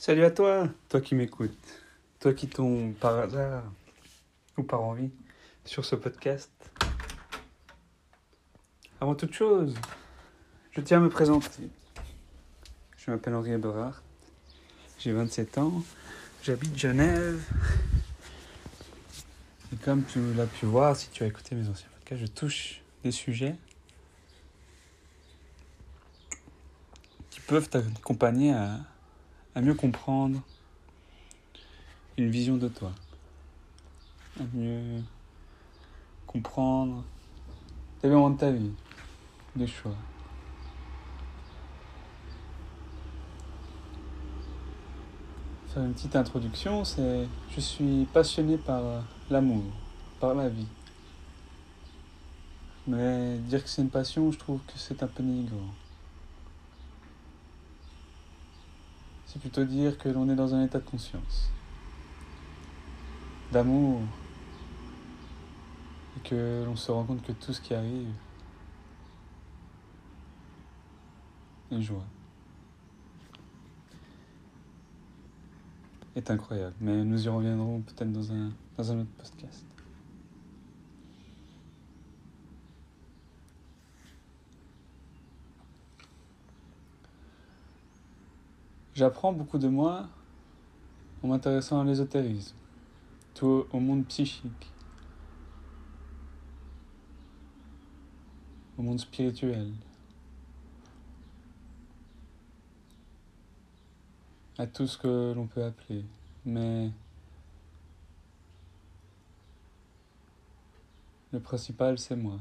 Salut à toi, toi qui m'écoutes, toi qui tombes par hasard ou par envie sur ce podcast. Avant toute chose, je tiens à me présenter. Je m'appelle Henri Eberhardt, j'ai 27 ans, j'habite Genève. Et comme tu l'as pu voir, si tu as écouté mes anciens podcasts, je touche des sujets qui peuvent t'accompagner à, à mieux comprendre une vision de toi, à mieux comprendre les moments de ta vie, des choix. Faire une petite introduction, c'est je suis passionné par l'amour, par la vie. Mais dire que c'est une passion, je trouve que c'est un peu dénigrant. C'est plutôt dire que l'on est dans un état de conscience, d'amour, et que l'on se rend compte que tout ce qui arrive est joie. est incroyable, mais nous y reviendrons peut-être dans un, dans un autre podcast. J'apprends beaucoup de moi en m'intéressant à l'ésotérisme, au monde psychique, au monde spirituel, à tout ce que l'on peut appeler. Mais le principal, c'est moi,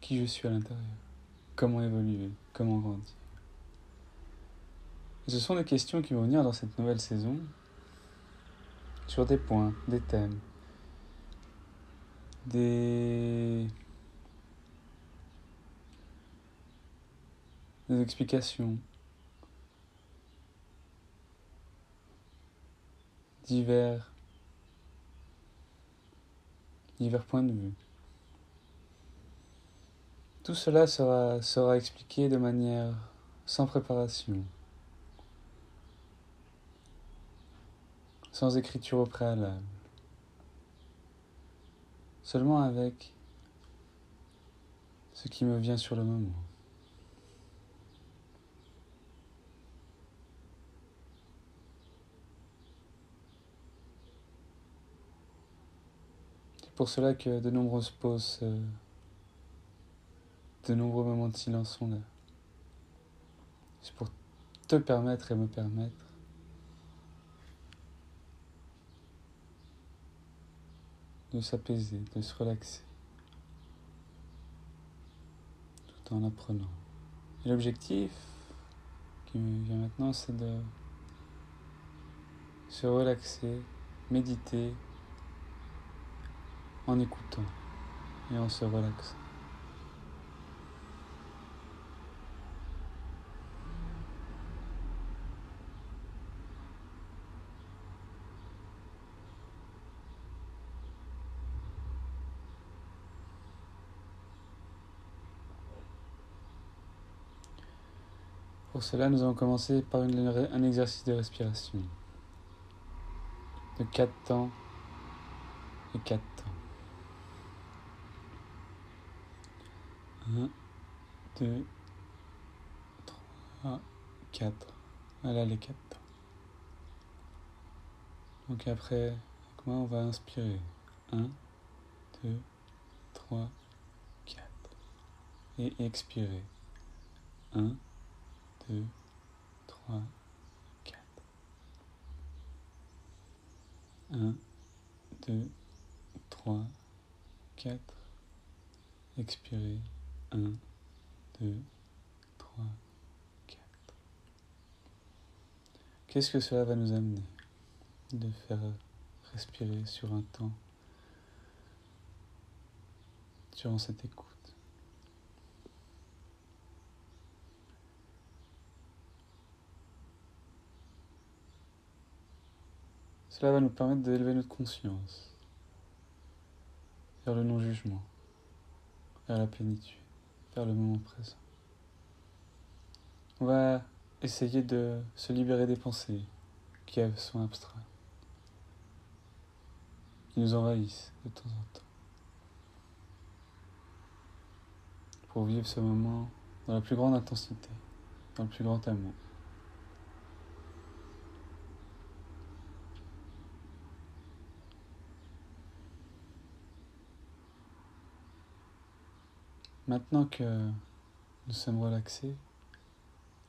qui je suis à l'intérieur, comment évoluer, comment grandir. Ce sont des questions qui vont venir dans cette nouvelle saison sur des points, des thèmes, des, explications, divers, divers points de vue. Tout cela sera expliqué de manière sans préparation. Sans écriture au préalable, seulement avec ce qui me vient sur le moment. C'est pour cela que de nombreuses pauses, euh, de nombreux moments de silence sont là. C'est pour te permettre et me permettre de s'apaiser, de se relaxer, tout en apprenant. Et l'objectif qui me vient maintenant, c'est de se relaxer, méditer en écoutant et en se relaxant. Pour cela, nous allons commencer par un exercice de respiration de 4 temps et 4 temps. 1, 2, 3, 4. Voilà les 4 temps. Donc après, avec moi, on va inspirer. 1, 2, 3, 4. Et expirer. 1, 2, 3, 4. 1, 2, 3, 4. Expirez. 1, 2, 3, 4. Qu'est-ce que cela va nous amener de faire respirer sur un temps durant cette écoute? Cela va nous permettre d'élever notre conscience vers le non-jugement, vers la plénitude, vers le moment présent. On va essayer de se libérer des pensées, qui sont abstraits, qui nous envahissent de temps en temps. Pour vivre ce moment dans la plus grande intensité, dans le plus grand amour. Maintenant que nous sommes relaxés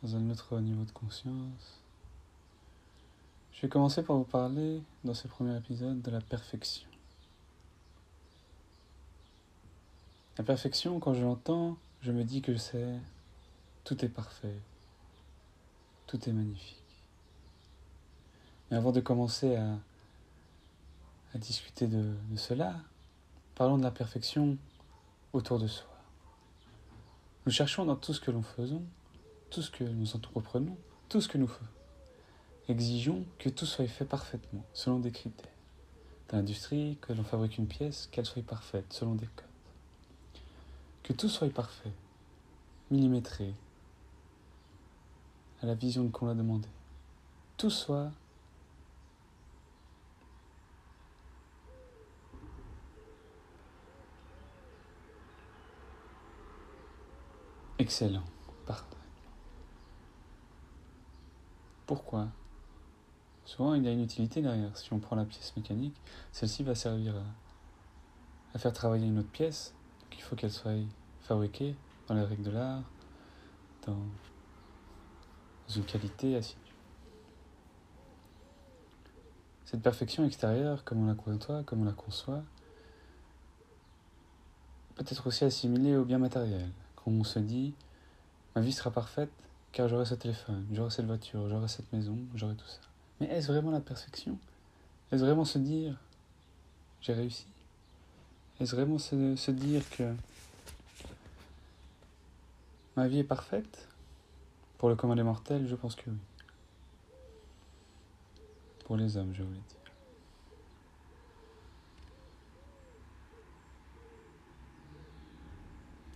dans un autre niveau de conscience, je vais commencer par vous parler dans ce premier épisode de la perfection. La perfection, quand je l'entends, je me dis que c'est tout est parfait, tout est magnifique. Mais avant de commencer à, discuter de cela, parlons de la perfection autour de soi. Nous cherchons dans tout ce que nous faisons, tout ce que nous entreprenons, tout ce que nous faisons. Exigeons que tout soit fait parfaitement, selon des critères. Dans l'industrie, que l'on fabrique une pièce, qu'elle soit parfaite, selon des codes. Que tout soit parfait, millimétré, à la vision qu'on l'a demandé. Tout soit Excellent. Parfait. Pourquoi? Souvent, il y a une utilité derrière. Si on prend la pièce mécanique, celle-ci va servir à, faire travailler une autre pièce. Donc, il faut qu'elle soit fabriquée dans les règles de l'art, dans, une qualité assidue. Cette perfection extérieure, comme on la conçoit, comme on la conçoit, peut être aussi assimilée au bien matériel on se dit ma vie sera parfaite car j'aurai ce téléphone, j'aurai cette voiture, j'aurai cette maison, j'aurai tout ça. Mais est-ce vraiment la perfection? Est-ce vraiment se dire j'ai réussi? Est-ce vraiment se, dire que ma vie est parfaite? Pour le commun des mortels, je pense que oui. Pour les hommes, je voulais dire.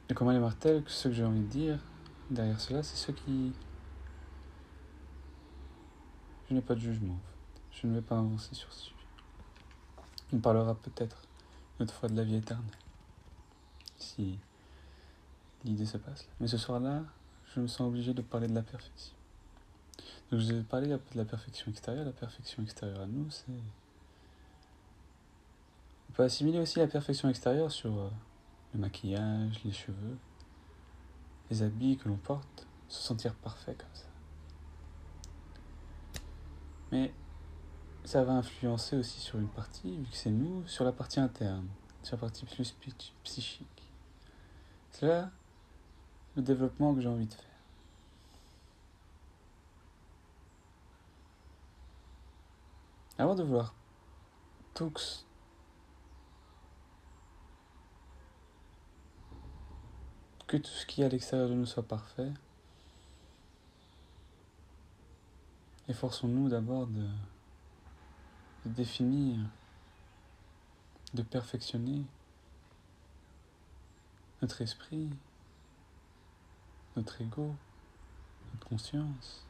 Et comment les mortels, ce que j'ai envie de dire derrière cela, c'est ceux qui. Je n'ai pas de jugement. Je ne vais pas avancer sur ce sujet. On parlera peut-être une autre fois de la vie éternelle. Si l'idée se passe. Mais ce soir-là, je me sens obligé de parler de la perfection. Donc je parler un peu de la perfection extérieure. La perfection extérieure à nous, c'est. On peut assimiler aussi la perfection extérieure sur euh, le maquillage, les cheveux, les habits que l'on porte, se sentir parfait comme ça. Mais ça va influencer aussi sur une partie, vu que c'est nous, sur la partie interne, sur la partie plus psychique. C'est là le développement que j'ai envie de faire. Avant de vouloir tout, que tout ce qui est à l'extérieur de nous soit parfait. Efforçons-nous d'abord de, définir, de perfectionner notre esprit, notre ego, notre conscience.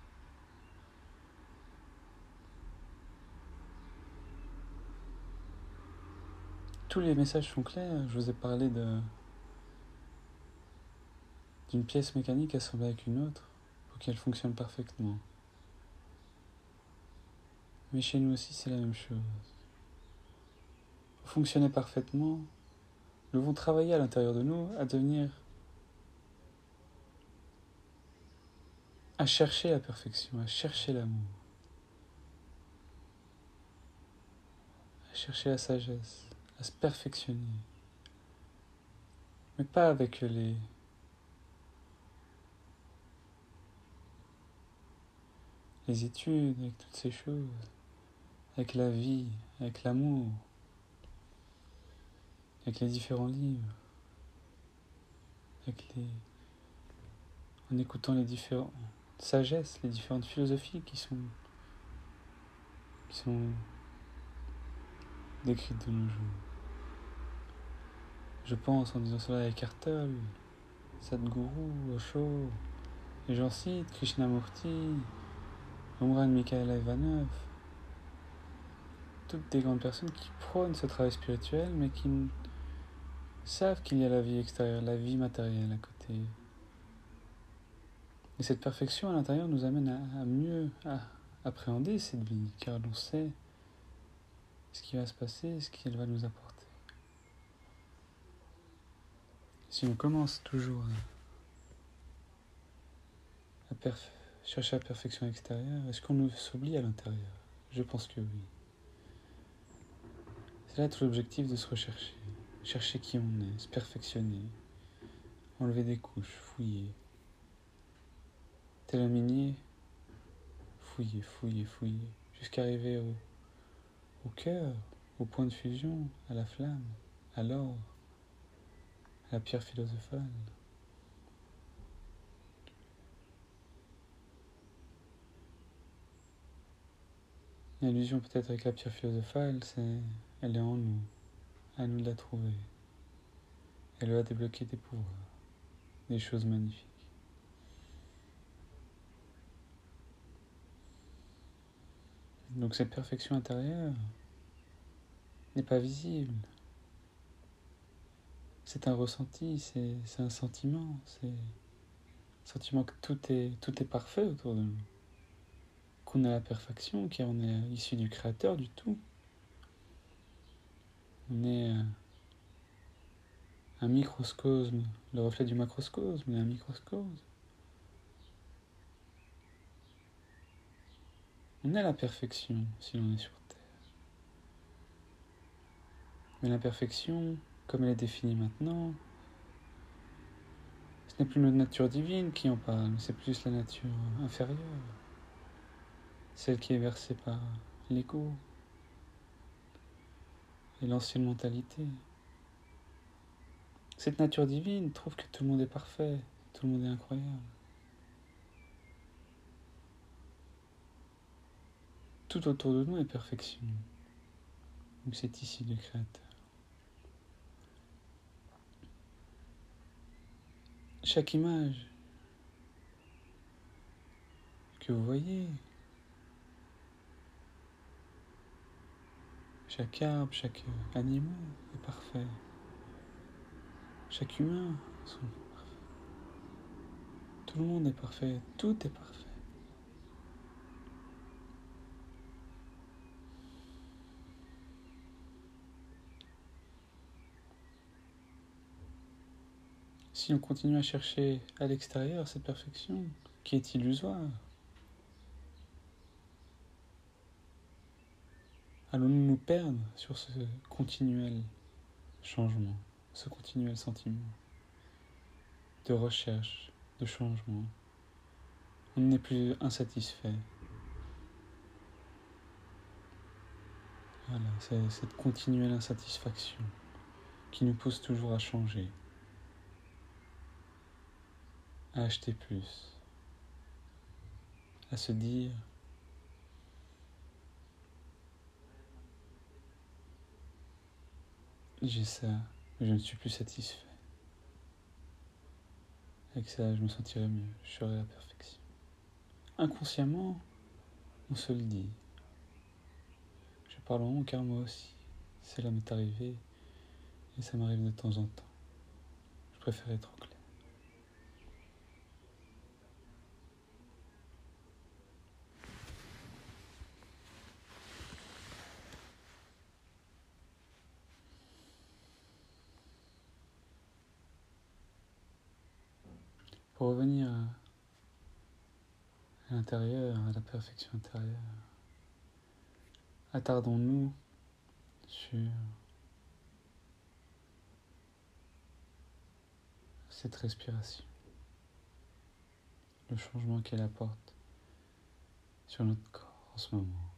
Tous les messages sont clairs. Je vous ai parlé de d'une pièce mécanique assemblée avec une autre pour qu'elle fonctionne parfaitement. Mais chez nous aussi, c'est la même chose. Pour fonctionner parfaitement, nous devons travailler à l'intérieur de nous à devenir à chercher la perfection, à chercher l'amour, à chercher la sagesse, à se perfectionner. Mais pas avec les les études, avec toutes ces choses, avec la vie, avec l'amour, avec les différents livres, avec les... en écoutant les différentes sagesses, les différentes philosophies qui sont qui sont décrites de nos jours. Je pense en disant cela avec Cartel, Sadhguru, Osho, et j'en cite Krishnamurti, Umran Mikhail Ivanov, toutes des grandes personnes qui prônent ce travail spirituel, mais qui savent qu'il y a la vie extérieure, la vie matérielle à côté. Et cette perfection à l'intérieur nous amène à, mieux appréhender cette vie, car l'on sait ce qui va se passer, ce qu'elle va nous apporter. Si on commence toujours à, chercher la perfection extérieure, est-ce qu'on s'oublie à l'intérieur? Je pense que oui. C'est là tout l'objectif de se rechercher. Chercher qui on est, se perfectionner, enlever des couches, fouiller. Tel un minier, fouiller, fouiller, fouiller, jusqu'à arriver au, cœur, au point de fusion, à la flamme, à l'or la pierre philosophale. L'illusion peut-être avec la pierre philosophale, c'est elle est en nous, à nous de la trouver. Elle va débloquer des pouvoirs, des choses magnifiques. Donc cette perfection intérieure n'est pas visible. C'est un ressenti, c'est un sentiment, c'est un sentiment que tout est, tout est parfait autour de nous. Qu'on a la perfection, qu'on est issu du Créateur du tout. On est euh, un microscosme, le reflet du macroscosme, mais un microscosme. On est la perfection si l'on est sur Terre. Mais l'imperfection, comme elle est définie maintenant, ce n'est plus notre nature divine qui en parle, c'est plus la nature inférieure, celle qui est versée par l'ego et l'ancienne mentalité. Cette nature divine trouve que tout le monde est parfait, tout le monde est incroyable. Tout autour de nous est perfection. Donc c'est ici le Créateur. chaque image que vous voyez, chaque arbre, chaque animal est parfait. Chaque humain sont parfaits. Tout le monde est parfait, tout est parfait. si on continue à chercher à l'extérieur cette perfection qui est illusoire, allons-nous nous perdre sur ce continuel changement, ce continuel sentiment de recherche, de changement? On n'est plus insatisfait. Voilà, c'est cette continuelle insatisfaction qui nous pousse toujours à changer à acheter plus, à se dire j'ai ça, mais je ne suis plus satisfait. Avec ça, je me sentirais mieux, je serais à la perfection. Inconsciemment, on se le dit. Je parle en mon car moi aussi, cela m'est arrivé et ça m'arrive de temps en temps. Je préfère être clair. Pour revenir à l'intérieur, à la perfection intérieure, attardons-nous sur cette respiration, le changement qu'elle apporte sur notre corps en ce moment.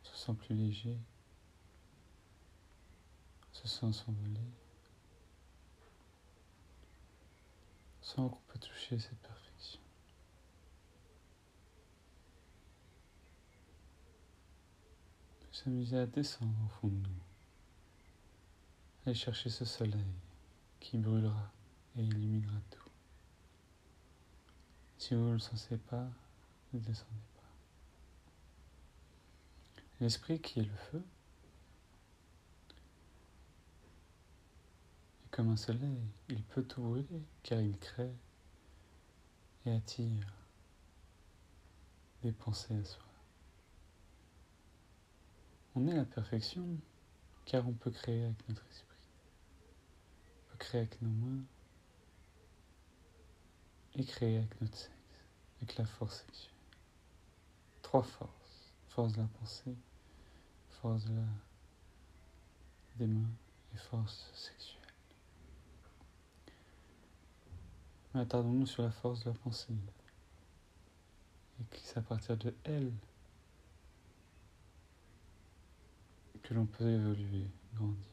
On se sent plus léger, on se sent s'envoler. Sans qu'on peut toucher cette perfection. On peut s'amuser à descendre au fond de nous, aller chercher ce soleil qui brûlera et illuminera tout. Si vous ne le sentez pas, ne descendez pas. L'esprit qui est le feu comme un soleil, il peut tout brûler car il crée et attire des pensées à soi. On est la perfection car on peut créer avec notre esprit, on peut créer avec nos mains et créer avec notre sexe, avec la force sexuelle. Trois forces, force de la pensée, force de la, des mains et force sexuelle. Mais attardons-nous sur la force de la pensée. Et c'est à partir de elle que l'on peut évoluer, grandir,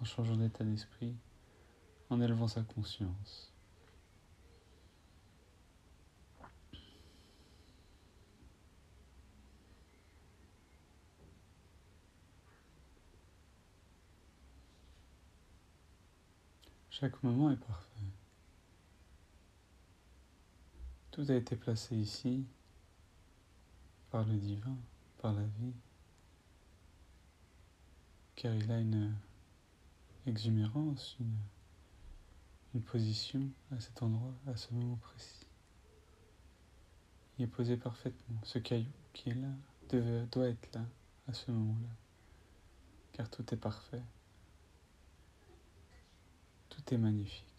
en changeant d'état d'esprit, en élevant sa conscience. Chaque moment est parfait. Tout a été placé ici par le divin, par la vie, car il a une exumérance, une, une position à cet endroit, à ce moment précis. Il est posé parfaitement. Ce caillou qui est là doit être là à ce moment-là, car tout est parfait. Tout est magnifique.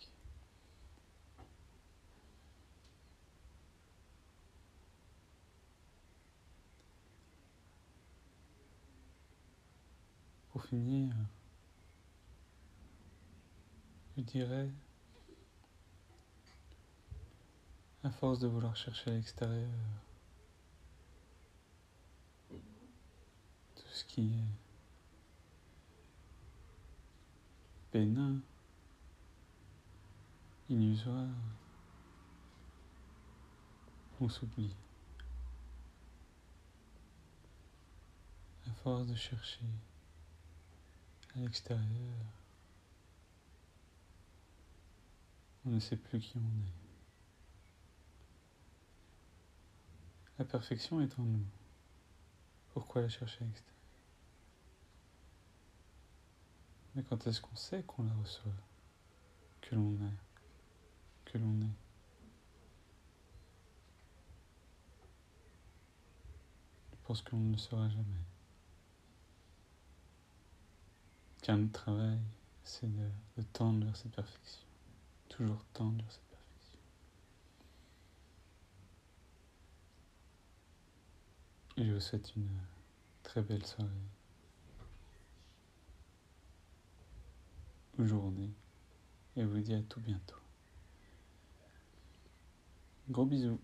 Je dirais, à force de vouloir chercher à l'extérieur, tout ce qui est bénin, illusoire, on s'oublie. À force de chercher à l'extérieur, on ne sait plus qui on est. La perfection est en nous. Pourquoi la chercher à l'extérieur? Mais quand est-ce qu'on sait qu'on la reçoit, que l'on est que l'on est. Je pense qu'on ne le saura jamais. Car notre travail, c'est de, tendre vers cette perfection. Toujours tendre vers cette perfection. Je vous souhaite une très belle soirée. Ou journée. Et vous dis à tout bientôt. Gros bisous.